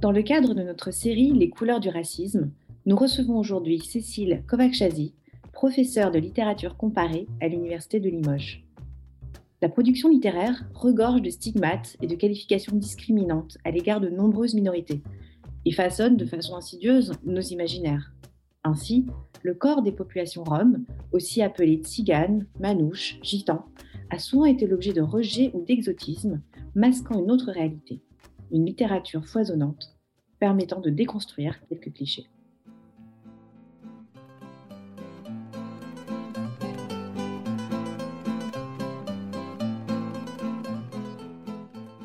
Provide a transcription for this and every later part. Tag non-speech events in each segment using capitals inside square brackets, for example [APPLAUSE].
Dans le cadre de notre série Les couleurs du racisme, nous recevons aujourd'hui Cécile Kovachazi, professeure de littérature comparée à l'Université de Limoges. La production littéraire regorge de stigmates et de qualifications discriminantes à l'égard de nombreuses minorités et façonne de façon insidieuse nos imaginaires. Ainsi, le corps des populations roms, aussi appelés tziganes, manouches, gitans, a souvent été l'objet de rejet ou d'exotisme, masquant une autre réalité, une littérature foisonnante permettant de déconstruire quelques clichés.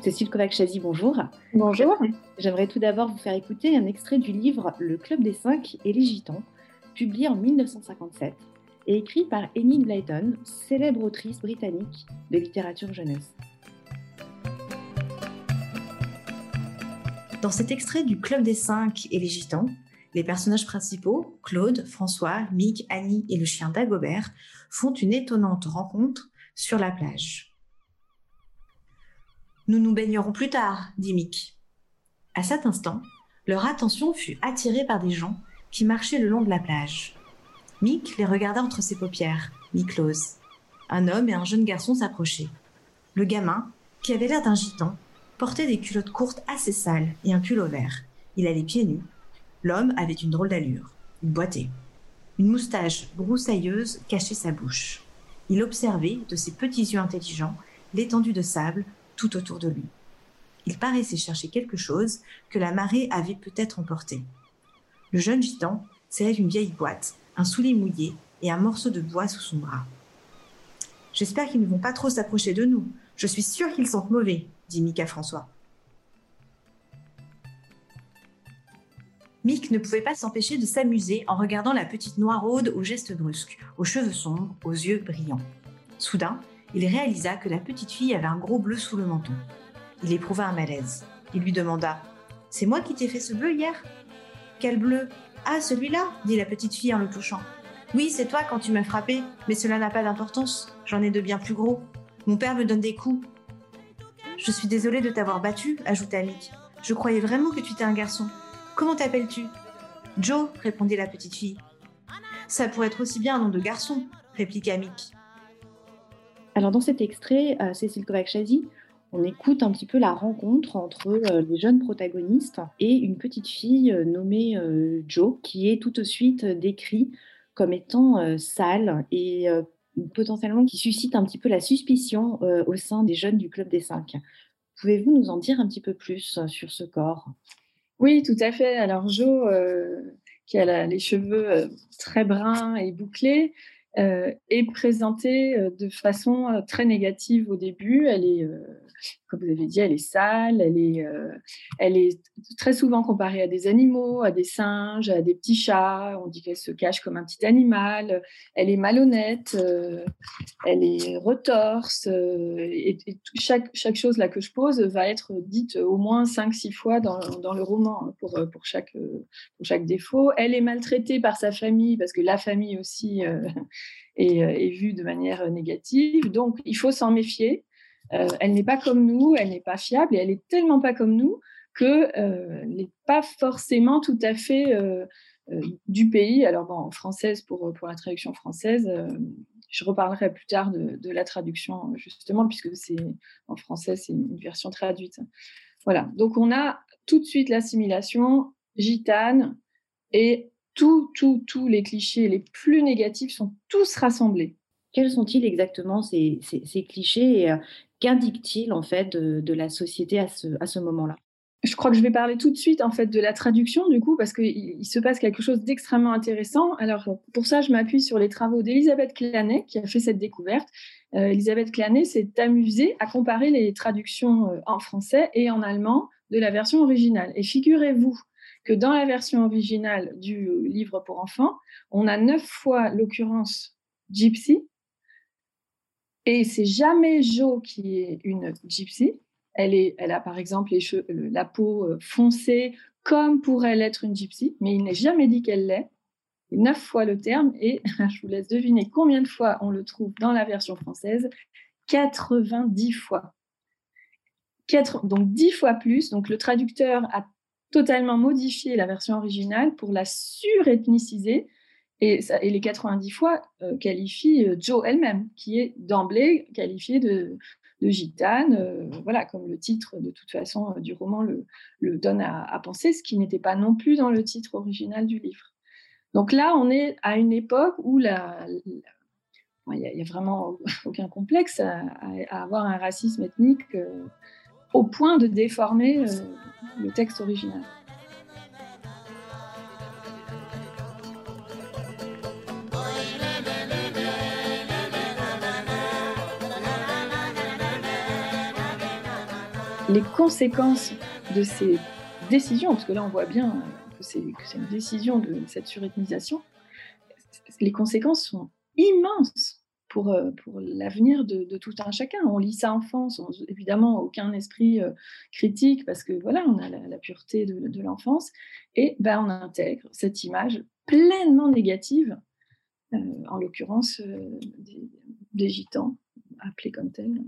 Cécile Kovac-Chazy, bonjour. Bonjour. J'aimerais tout d'abord vous faire écouter un extrait du livre Le Club des Cinq et les Gitans, publié en 1957 et écrit par Enid Blyton, célèbre autrice britannique de littérature jeunesse. Dans cet extrait du Club des Cinq et les Gitans, les personnages principaux, Claude, François, Mick, Annie et le chien Dagobert, font une étonnante rencontre sur la plage. Nous nous baignerons plus tard, dit Mick. À cet instant, leur attention fut attirée par des gens qui marchaient le long de la plage. Mick les regarda entre ses paupières, mi-closes. Un homme et un jeune garçon s'approchaient. Le gamin, qui avait l'air d'un gitan, portait des culottes courtes assez sales et un pull au vert. Il allait pieds nus. L'homme avait une drôle d'allure. Il boitait. Une moustache broussailleuse cachait sa bouche. Il observait, de ses petits yeux intelligents, l'étendue de sable tout autour de lui. Il paraissait chercher quelque chose que la marée avait peut-être emporté. Le jeune gitan serrait une vieille boîte, un soulier mouillé et un morceau de bois sous son bras. J'espère qu'ils ne vont pas trop s'approcher de nous. Je suis sûr qu'ils sentent mauvais, dit Mick à François. Mick ne pouvait pas s'empêcher de s'amuser en regardant la petite noiraude aux gestes brusques, aux cheveux sombres, aux yeux brillants. Soudain, il réalisa que la petite fille avait un gros bleu sous le menton. Il éprouva un malaise. Il lui demanda C'est moi qui t'ai fait ce bleu hier? Quel bleu? Ah, celui-là dit la petite fille en le touchant. Oui, c'est toi quand tu m'as frappé, mais cela n'a pas d'importance. J'en ai de bien plus gros. Mon père me donne des coups. Je suis désolée de t'avoir battu, ajouta Mick. Je croyais vraiment que tu étais un garçon. Comment t'appelles-tu? Joe, répondit la petite fille. Ça pourrait être aussi bien un nom de garçon, répliqua Mick. Alors dans cet extrait, euh, Cécile Kovac-Chazy, on écoute un petit peu la rencontre entre euh, les jeunes protagonistes et une petite fille euh, nommée Jo, qui est tout de suite décrite comme étant sale et potentiellement qui suscite un petit peu la suspicion au sein des jeunes du Club des Cinq. Pouvez-vous nous en dire un petit peu plus sur ce corps? Oui, tout à fait. Alors Jo, qui a les cheveux très bruns et bouclés, euh, est présentée euh, de façon euh, très négative au début. Elle est comme vous avez dit, elle est sale, elle est, elle est très souvent comparée à des animaux, à des singes, à des petits chats. On dit qu'elle se cache comme un petit animal. Elle est malhonnête, elle est retorse. Et, chaque, chaque chose là que je pose va être dite au moins 5-6 fois dans, dans, le roman hein, pour, pour, chaque, pour chaque défaut. Elle est maltraitée par sa famille parce que la famille aussi est, est vue de manière négative. Donc, il faut s'en méfier. Euh, elle n'est pas comme nous, elle n'est pas fiable et elle est tellement pas comme nous qu'elle euh, n'est pas forcément tout à fait euh, du pays. Alors bon, française pour, pour la traduction française, je reparlerai plus tard de, la traduction justement puisque c'est en français c'est une version traduite. Voilà, donc on a tout de suite l'assimilation gitane et tous les clichés les plus négatifs sont tous rassemblés. Quels sont-ils exactement ces, ces, clichés et qu'indiquent-ils en fait de, la société à ce, à ce moment-là? Je crois que je vais parler tout de suite en fait de la traduction du coup parce qu'il il se passe quelque chose d'extrêmement intéressant. Alors pour ça, je m'appuie sur les travaux d'Elisabeth Clanet qui a fait cette découverte. Euh, Elisabeth Clanet s'est amusée à comparer les traductions euh, en français et en allemand de la version originale. Et figurez-vous que dans la version originale du livre pour enfants, on a neuf fois l'occurrence gypsy et c'est jamais Jo qui est une gypsy. Elle, est, elle a par exemple les cheveux, la peau euh, foncée, comme pourrait l'être une gypsy, mais il n'est jamais dit qu'elle l'est. Neuf fois le terme, et [LAUGHS] je vous laisse deviner combien de fois on le trouve dans la version française 90 fois. donc 10 fois plus. Donc le traducteur a totalement modifié la version originale pour la surethniciser et, et les 90 fois euh, qualifie euh, Jo elle-même, qui est d'emblée qualifiée de, gitane, euh, voilà, comme le titre de toute façon du roman le, donne à, penser, ce qui n'était pas non plus dans le titre original du livre. Donc là, on est à une époque où il n'y a, vraiment aucun complexe à, avoir un racisme ethnique au point de déformer le texte original. les conséquences de ces décisions, parce que là on voit bien que c'est une décision de cette surethnisation, les conséquences sont immenses pour, euh, pour l'avenir de, tout un chacun. On lit ça enfant, sans évidemment aucun esprit euh, critique, parce que voilà, on a la, pureté de, l'enfance, et ben, on intègre cette image pleinement négative, euh, en l'occurrence des, gitans, appelés comme tels,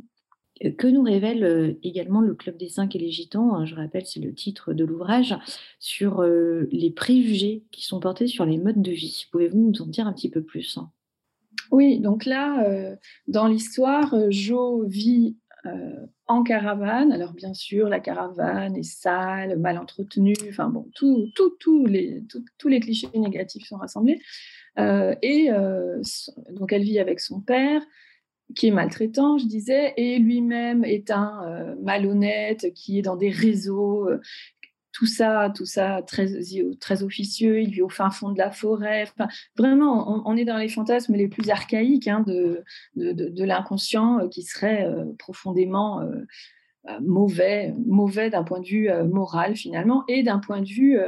que nous révèle également le Club des Cinq et les Gitans, hein, je rappelle, c'est le titre de l'ouvrage, sur les préjugés qui sont portés sur les modes de vie. Pouvez-vous nous en dire un petit peu plus hein? Oui, donc là, euh, dans l'histoire, Jo vit en caravane. Alors bien sûr, la caravane est sale, mal entretenue, enfin bon, tout, les, tous les clichés négatifs sont rassemblés. et donc elle vit avec son père, qui est maltraitant, je disais, et lui-même est un euh, malhonnête qui est dans des réseaux, euh, tout ça, tout ça très, officieux. Il vit au fin fond de la forêt. Vraiment, on, est dans les fantasmes les plus archaïques hein, de, l'inconscient euh, qui serait profondément mauvais, mauvais d'un point de vue moral finalement, et d'un point de vue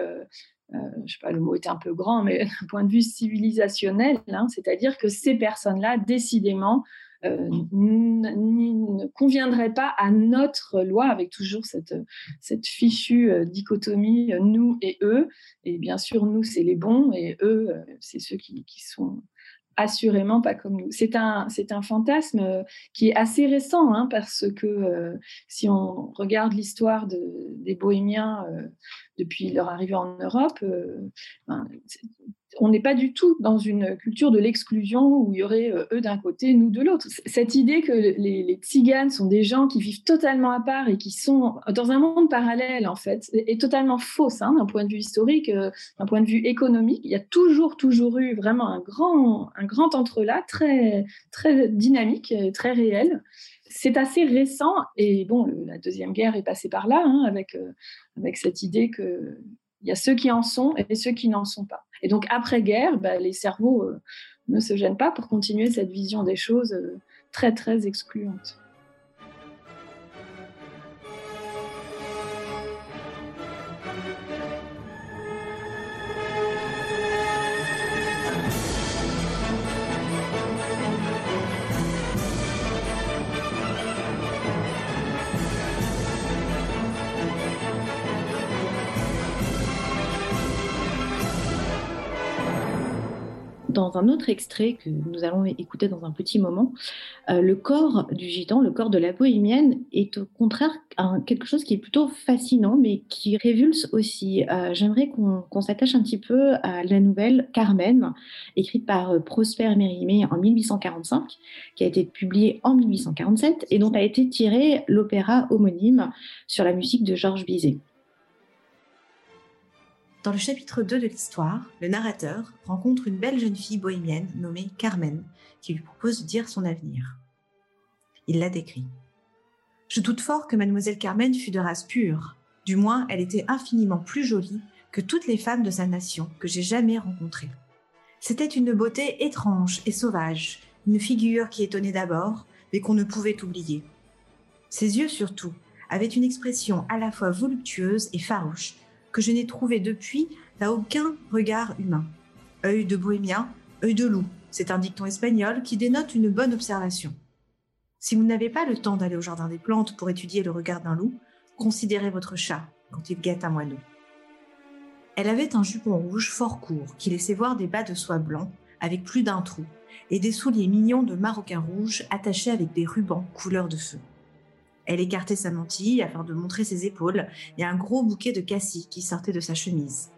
je je sais pas, le mot est un peu grand, mais [LAUGHS] d'un point de vue civilisationnel, hein, c'est-à-dire que ces personnes-là, décidément, euh, ne conviendrait pas à notre loi, avec toujours cette, cette fichue euh, dichotomie euh, nous et eux. Et bien sûr, nous, c'est les bons, et eux, c'est ceux qui, qui sont assurément pas comme nous. C'est un, c'est un fantasme qui est assez récent, hein, parce que si on regarde l'histoire de, des bohémiens depuis leur arrivée en Europe, ben, on n'est pas du tout dans une culture de l'exclusion où il y aurait euh, eux d'un côté, nous de l'autre. Cette idée que les, tziganes sont des gens qui vivent totalement à part et qui sont dans un monde parallèle, en fait, est, totalement fausse hein, d'un point de vue historique, euh, d'un point de vue économique. Il y a toujours, toujours eu vraiment un grand, un grand entre-là, très, très dynamique, très réel. C'est assez récent et bon, la deuxième guerre est passée par là, hein, avec, euh, avec cette idée que il y a ceux qui en sont et ceux qui n'en sont pas. Et donc, après-guerre, bah, les cerveaux euh, ne se gênent pas pour continuer cette vision des choses euh, très, très excluante. Dans un autre extrait que nous allons écouter dans un petit moment, euh, le corps du gitan, le corps de la bohémienne, est au contraire quelque chose qui est plutôt fascinant, mais qui révulse aussi. Euh, j'aimerais qu'on s'attache un petit peu à la nouvelle Carmen, écrite par euh, Prosper Mérimée en 1845, qui a été publiée en 1847 et dont a été tiré l'opéra homonyme sur la musique de Georges Bizet. Dans le chapitre 2 de l'histoire, le narrateur rencontre une belle jeune fille bohémienne nommée Carmen qui lui propose de dire son avenir. Il la décrit. Je doute fort que mademoiselle Carmen fût de race pure. Du moins, elle était infiniment plus jolie que toutes les femmes de sa nation que j'ai jamais rencontrées. C'était une beauté étrange et sauvage, une figure qui étonnait d'abord, mais qu'on ne pouvait oublier. Ses yeux surtout avaient une expression à la fois voluptueuse et farouche que je n'ai trouvé depuis à aucun regard humain. Œil de bohémien, œil de loup, c'est un dicton espagnol qui dénote une bonne observation. Si vous n'avez pas le temps d'aller au jardin des plantes pour étudier le regard d'un loup, considérez votre chat quand il guette un moineau. Elle avait un jupon rouge fort court qui laissait voir des bas de soie blancs avec plus d'un trou et des souliers mignons de maroquin rouge attachés avec des rubans couleur de feu. Elle écartait sa mantille afin de montrer ses épaules et un gros bouquet de cassis qui sortait de sa chemise.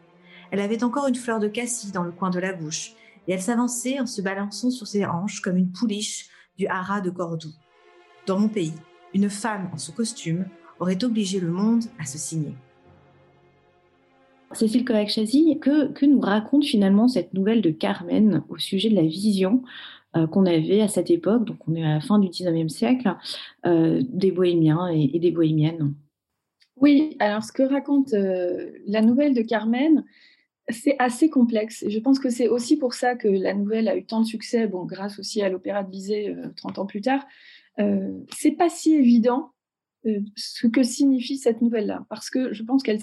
Elle avait encore une fleur de cassis dans le coin de la bouche, et elle s'avançait en se balançant sur ses hanches comme une pouliche du haras de Cordoue. Dans mon pays, une femme en ce costume aurait obligé le monde à se signer. Cécile Kovac-Chazy, que, nous raconte finalement cette nouvelle de Carmen au sujet de la vision qu'on avait à cette époque, donc on est à la fin du 19e siècle, euh, des bohémiens et, des bohémiennes Oui, alors ce que raconte euh, la nouvelle de Carmen, c'est assez complexe. Je pense que c'est aussi pour ça que la nouvelle a eu tant de succès, bon, grâce aussi à l'opéra de Bizet 30 ans plus tard. c'est pas si évident euh, ce que signifie cette nouvelle-là, parce que je pense qu'elle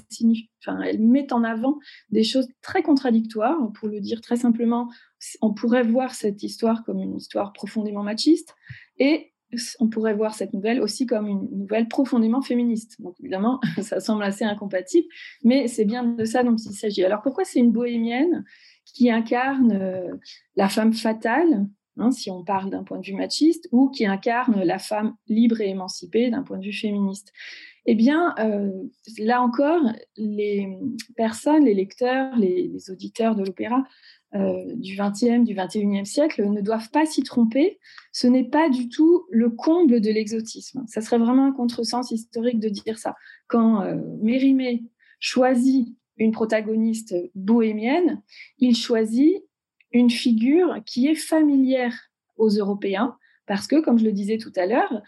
met en avant des choses très contradictoires. Pour le dire très simplement, on pourrait voir cette histoire comme une histoire profondément machiste, et on pourrait voir cette nouvelle aussi comme une nouvelle profondément féministe. Donc évidemment, [LAUGHS] ça semble assez incompatible, mais c'est bien de ça dont il s'agit. Alors pourquoi c'est une bohémienne qui incarne euh, la femme fatale? Hein, si on parle d'un point de vue machiste, ou qui incarne la femme libre et émancipée d'un point de vue féministe. Eh bien, euh, là encore, les personnes, les lecteurs, les, auditeurs de l'opéra euh, du XXe, du XXIe siècle ne doivent pas s'y tromper. Ce n'est pas du tout le comble de l'exotisme. Ça serait vraiment un contresens historique de dire ça. Quand euh, Mérimée choisit une protagoniste bohémienne, il choisit une figure qui est familière aux Européens, parce que, comme je le disais tout à l'heure,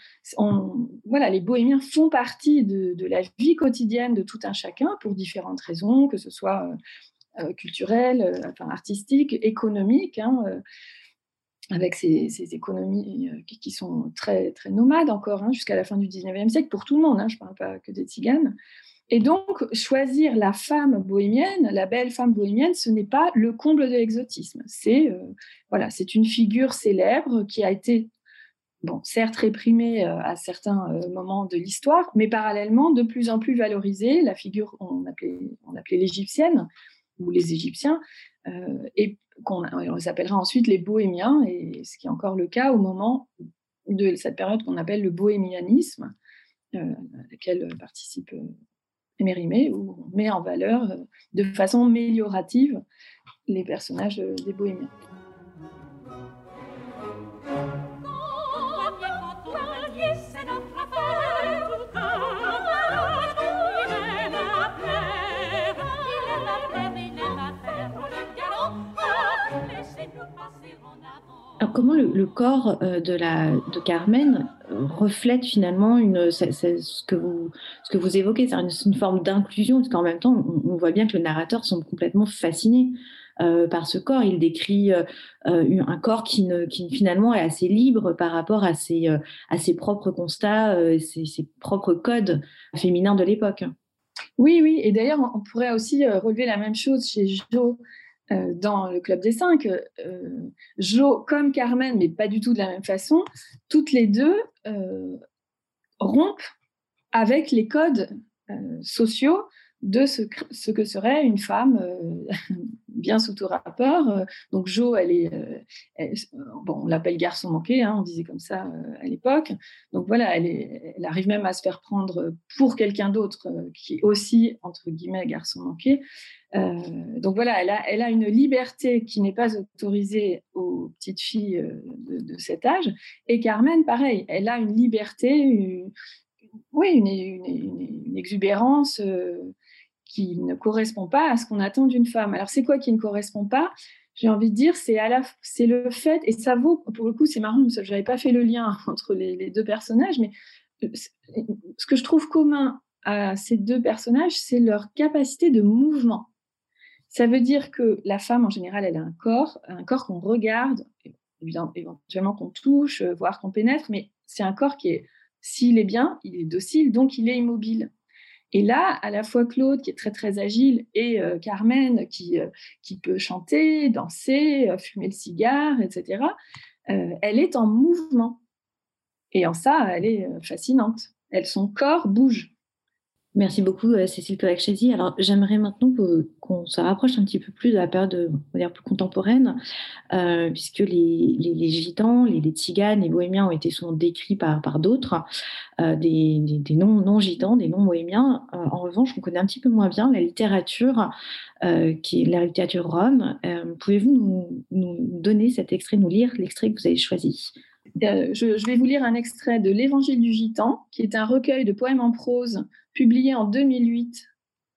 voilà, les bohémiens font partie de, la vie quotidienne de tout un chacun pour différentes raisons, que ce soit euh, euh, culturelles, euh, enfin, artistiques, économiques, hein, avec ces, économies qui, sont très, très nomades encore hein, jusqu'à la fin du 19e siècle pour tout le monde, hein, je ne parle pas que des tziganes. Et donc, choisir la femme bohémienne, la belle femme bohémienne, ce n'est pas le comble de l'exotisme. C'est euh, voilà, c'est une figure célèbre qui a été, bon, certes réprimée euh, à certains euh, moments de l'histoire, mais parallèlement de plus en plus valorisée. La figure, on appelait, on appelait l'égyptienne ou les Égyptiens, et qu'on on les appellera ensuite les bohémiens, et ce qui est encore le cas au moment de cette période qu'on appelle le bohémianisme, à laquelle participe Mérimée, où on met en valeur euh, de façon améliorative les personnages euh, des bohémiens. Alors comment le, corps euh, de, la, de Carmen reflète finalement une, ce, que vous, ce que vous évoquez, c'est une, forme d'inclusion, parce qu'en même temps, on, voit bien que le narrateur semble complètement fasciné euh, par ce corps. Il décrit un corps qui, ne, qui, finalement est assez libre par rapport à ses, à ses propres constats, ses, ses, propres codes féminins de l'époque. Oui, oui, et d'ailleurs, on pourrait aussi relever la même chose chez Jo. Euh, dans le Club des Cinq, euh, Jo comme Carmen, mais pas du tout de la même façon, toutes les deux euh, rompent avec les codes sociaux de ce, que serait une femme [LAUGHS] bien sous tout rapport. Donc Jo, elle est, bon, on l'appelle garçon manqué, hein, on disait comme ça à l'époque. Donc voilà, elle, elle, arrive même à se faire prendre pour quelqu'un d'autre qui est aussi entre guillemets garçon manqué. Euh, donc voilà, elle a, une liberté qui n'est pas autorisée aux petites filles euh, de, cet âge. Et Carmen, pareil, elle a une liberté, une, oui, une, exubérance euh, qui ne correspond pas à ce qu'on attend d'une femme. Alors c'est quoi qui ne correspond pas? J'ai envie de dire, c'est le fait, et ça vaut, pour le coup, c'est marrant, je n'avais pas fait le lien [LAUGHS] entre les, deux personnages, mais ce que je trouve commun à ces deux personnages, c'est leur capacité de mouvement. Ça veut dire que la femme, en général, elle a un corps, un corps qu'on regarde, éventuellement qu'on touche, euh, voire qu'on pénètre, mais c'est un corps qui est, s'il est bien, il est docile, donc il est immobile. Et là, à la fois Claude, qui est très très agile, et euh, Carmen, qui, euh, qui peut chanter, danser, fumer le cigare, etc., elle est en mouvement. Et en ça, elle est fascinante. Son corps bouge. Merci beaucoup, euh, Cécile Kovacsesi. Alors, j'aimerais maintenant qu'on se rapproche un petit peu plus de la période on va dire, plus contemporaine, euh, puisque les, les, gitans, les, les, tziganes, les bohémiens ont été souvent décrits par, d'autres, euh, des, des, non-gitans, des non-bohémiens. en revanche, on connaît un petit peu moins bien la littérature, qui est la littérature rome. Pouvez-vous nous, nous donner cet extrait, nous lire l'extrait que vous avez choisi? Je, vais vous lire un extrait de l'Évangile du Gitan, qui est un recueil de poèmes en prose publié en 2008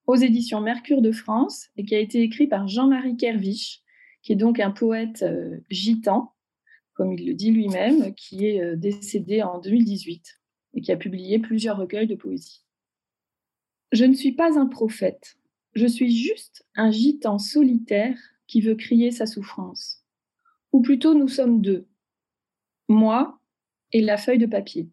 aux éditions Mercure de France et qui a été écrit par Jean-Marie Kerviche, qui est donc un poète euh, gitan, comme il le dit lui-même, qui est euh, décédé en 2018 et qui a publié plusieurs recueils de poésie. Je ne suis pas un prophète, je suis juste un gitan solitaire qui veut crier sa souffrance. Ou plutôt nous sommes deux, moi et la feuille de papier.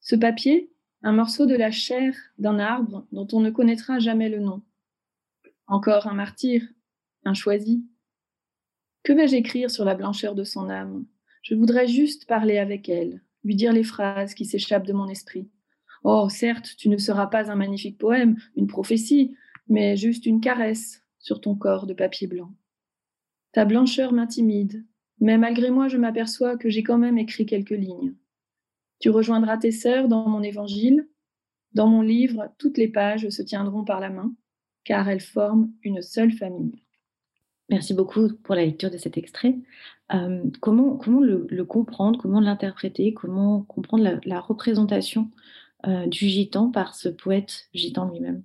Ce papier, un morceau de la chair d'un arbre dont on ne connaîtra jamais le nom. Encore un martyr, un choisi. Que vais-je écrire sur la blancheur de son âme? Je voudrais juste parler avec elle, lui dire les phrases qui s'échappent de mon esprit. Oh, certes, tu ne seras pas un magnifique poème, une prophétie, mais juste une caresse sur ton corps de papier blanc. Ta blancheur m'intimide, mais malgré moi, je m'aperçois que j'ai quand même écrit quelques lignes. Tu rejoindras tes sœurs dans mon évangile. Dans mon livre, toutes les pages se tiendront par la main, car elles forment une seule famille. Merci beaucoup pour la lecture de cet extrait. Euh, comment comment le, comprendre, comment l'interpréter, comment comprendre la, représentation euh, du gitan par ce poète gitan lui-même?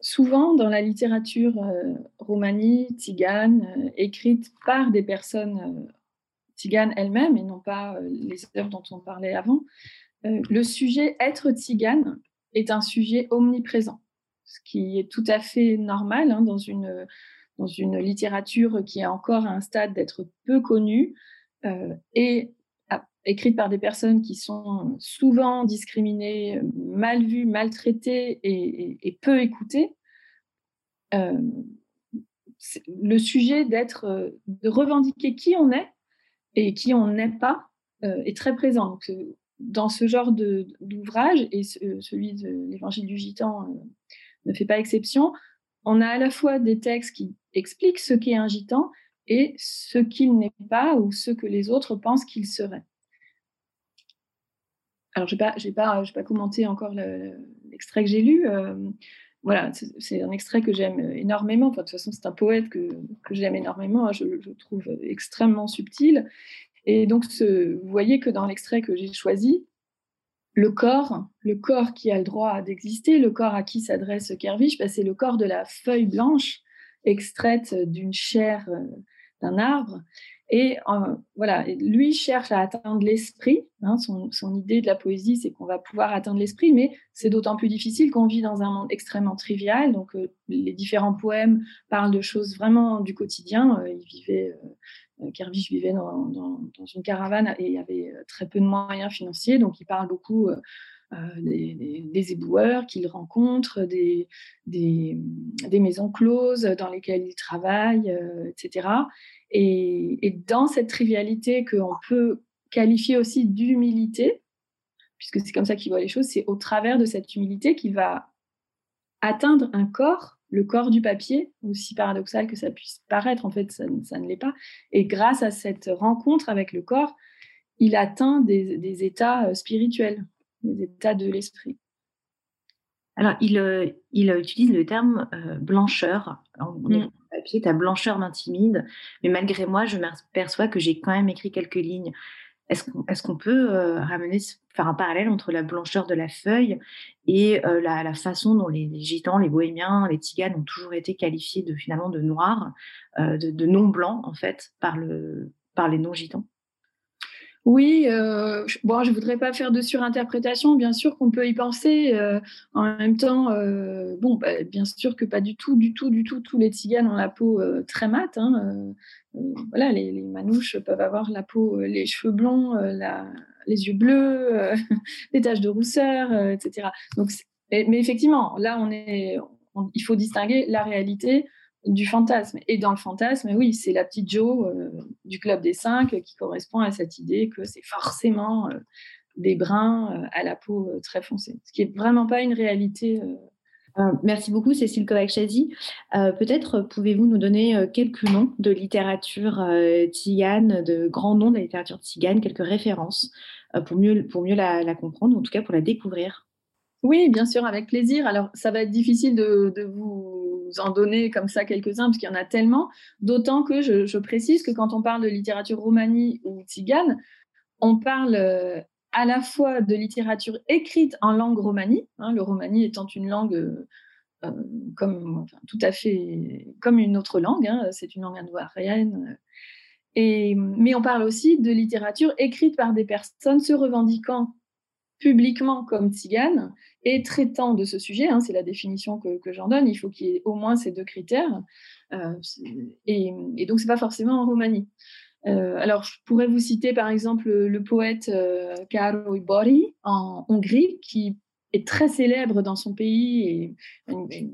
Souvent, dans la littérature euh, romanie, tzigane, écrite par des personnes tzigane elle-même et non pas euh, les œuvres dont on parlait avant, euh, le sujet être tzigane est un sujet omniprésent, ce qui est tout à fait normal hein, dans, une, dans une littérature qui est encore à un stade d'être peu connue euh, et écrite par des personnes qui sont souvent discriminées, mal vues, maltraitées et, peu écoutées. le sujet d'être, de revendiquer qui on est et qui on n'est pas euh, est très présent. Euh, dans ce genre d'ouvrage, et euh, celui de l'Évangile du Gitan ne fait pas exception, on a à la fois des textes qui expliquent ce qu'est un gitan et ce qu'il n'est pas ou ce que les autres pensent qu'il serait. Alors, je n'ai pas, pas, pas commenté encore l'extrait que j'ai lu voilà, c'est un extrait que j'aime énormément. Enfin, de toute façon, c'est un poète que, j'aime énormément. Hein. Je le trouve extrêmement subtil. Et donc, vous voyez que dans l'extrait que j'ai choisi, le corps, le corps qui a le droit d'exister, le corps à qui s'adresse Kervish, bah, c'est le corps de la feuille blanche extraite d'une chair euh, d'un arbre. Et euh, voilà, lui cherche à atteindre l'esprit. Hein, son, idée de la poésie, c'est qu'on va pouvoir atteindre l'esprit, mais c'est d'autant plus difficile qu'on vit dans un monde extrêmement trivial. Donc, euh, les différents poèmes parlent de choses vraiment du quotidien. Euh, il vivait, Kervish vivait dans, une caravane et il y avait très peu de moyens financiers, donc il parle beaucoup. Des, éboueurs qu'il rencontre, des, des, maisons closes dans lesquelles il travaille, etc. Et, dans cette trivialité qu'on peut qualifier aussi d'humilité, puisque c'est comme ça qu'il voit les choses, c'est au travers de cette humilité qu'il va atteindre un corps, le corps du papier, aussi paradoxal que ça puisse paraître, en fait, ça, ne l'est pas. Et grâce à cette rencontre avec le corps, il atteint des, états euh, spirituels, des états de l'esprit. Alors, il, euh, il, utilise le terme euh, blancheur. Mm papier, ta blancheur m'intimide, mais malgré moi, je m'aperçois que j'ai quand même écrit quelques lignes. Est-ce qu'on peut euh, ramener, faire un parallèle entre la blancheur de la feuille et la, façon dont les, gitans, les bohémiens, les tziganes ont toujours été qualifiés de finalement de noirs, de, de non blancs en fait par, le, par les non-gitans? Oui, euh, bon, je voudrais pas faire de surinterprétation. Bien sûr qu'on peut y penser. Euh, en même temps, euh, bon, bah, bien sûr que pas du tout, du tout, du tout. Tous les tziganes ont la peau euh, très mate. Hein, voilà, les, manouches peuvent avoir la peau, les cheveux blonds, les yeux bleus, [LAUGHS] des taches de rousseur, etc. Donc, mais, effectivement, là, on est, il faut distinguer la réalité du fantasme. Et dans le fantasme, oui, c'est la petite Jo euh, du Club des Cinq qui correspond à cette idée que c'est forcément euh, des bruns euh, à la peau très foncée. Ce qui n'est vraiment pas une réalité merci beaucoup, Cécile Kovac-Chazy. Peut-être pouvez-vous nous donner quelques noms de littérature tzigane, de grands noms de la littérature tzigane, quelques références pour mieux, pour mieux la, la comprendre, en tout cas pour la découvrir? Oui, bien sûr, avec plaisir. Alors, ça va être difficile de, vous en donner comme ça quelques-uns, parce qu'il y en a tellement. D'autant que je, précise que quand on parle de littérature romanie ou tzigane, on parle euh, à la fois de littérature écrite en langue romanie, hein, le romani étant une langue euh, comme, tout à fait comme une autre langue, hein, c'est une langue indo-arienne. Mais on parle aussi de littérature écrite par des personnes se revendiquant publiquement comme tzigane et traitant de ce sujet, hein, c'est la définition que, j'en donne, il faut qu'il y ait au moins ces deux critères. Euh, et, donc, ce n'est pas forcément en Roumanie. Euh, alors, je pourrais vous citer par exemple le, poète euh, Karo Ibori en Hongrie, qui est très célèbre dans son pays et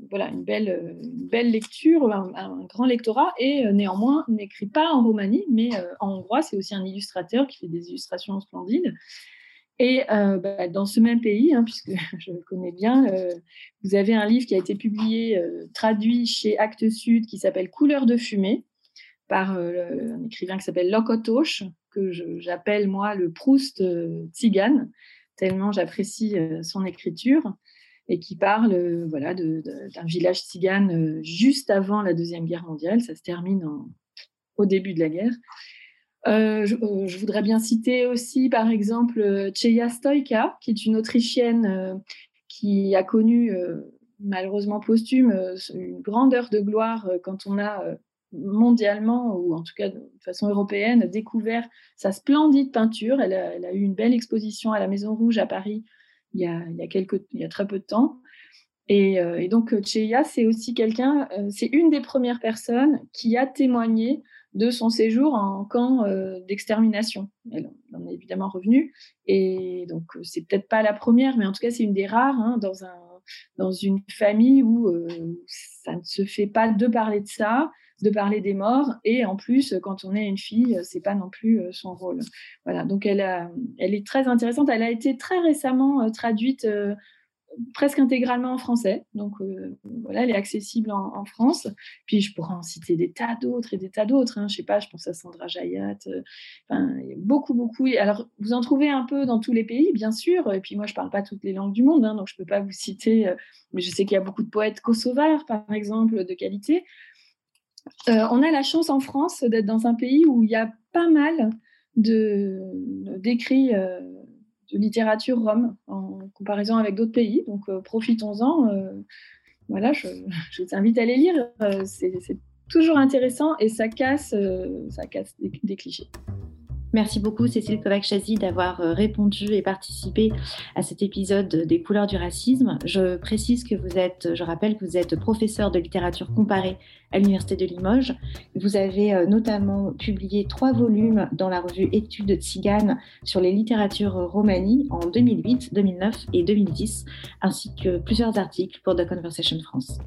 voilà, une, belle, une belle lecture, un, grand lectorat, et néanmoins n'écrit pas en Roumanie, mais en hongrois. C'est aussi un illustrateur qui fait des illustrations splendides. Et euh, bah, dans ce même pays, hein, puisque [LAUGHS] je le connais bien, euh, vous avez un livre qui a été publié, euh, traduit chez Actes Sud, qui s'appelle Couleur de fumée, par un écrivain qui s'appelle Lokotosh, que j'appelle moi le Proust tzigane, tellement j'apprécie son écriture, et qui parle voilà, d'un village tzigane juste avant la Deuxième Guerre mondiale. Ça se termine au début de la guerre. Euh, euh, je, voudrais bien citer aussi, par exemple, Cheya Stoika, qui est une Autrichienne euh, qui a connu, malheureusement posthume, une grande heure de gloire quand on a mondialement, ou en tout cas de façon européenne, découvert sa splendide peinture. Elle a, eu une belle exposition à la Maison Rouge à Paris il y a, quelques, il y a très peu de temps. Et, et donc, Cheya, c'est aussi quelqu'un, c'est une des premières personnes qui a témoigné de son séjour en camp euh, d'extermination. Elle en est évidemment revenue. Et donc, euh, c'est peut-être pas la première, mais en tout cas, c'est une des rares hein, dans, un, dans une famille où euh, ça ne se fait pas de parler de ça, de parler des morts. Et en plus, quand on est une fille, c'est pas non plus son rôle. Voilà. Donc, elle, est très intéressante. Elle a été très récemment traduite presque intégralement en français. Donc euh, voilà, elle est accessible en, France. Puis je pourrais en citer des tas d'autres et des tas d'autres. Hein. Je sais pas, je pense à Sandra Jayat. Euh, beaucoup, beaucoup. Alors vous en trouvez un peu dans tous les pays, bien sûr. Et puis moi, je parle pas toutes les langues du monde, hein, donc je peux pas vous citer. Euh, mais je sais qu'il y a beaucoup de poètes kosovars, par exemple, de qualité. on a la chance en France d'être dans un pays où il y a pas mal de d'écrits de littérature rome comparaison avec d'autres pays. Donc euh, profitons-en. Euh, voilà, je, [LAUGHS] je, vous invite à les lire. Euh, c'est toujours intéressant et ça casse, ça casse des clichés. Merci beaucoup Cécile Kovac-Chazy d'avoir euh, répondu et participé à cet épisode des couleurs du racisme. Je précise que vous êtes, je rappelle que vous êtes professeur de littérature comparée à l'Université de Limoges. Vous avez euh, notamment publié trois volumes dans la revue Études Tzigane sur les littératures romanies en 2008, 2009 et 2010, ainsi que plusieurs articles pour The Conversation France.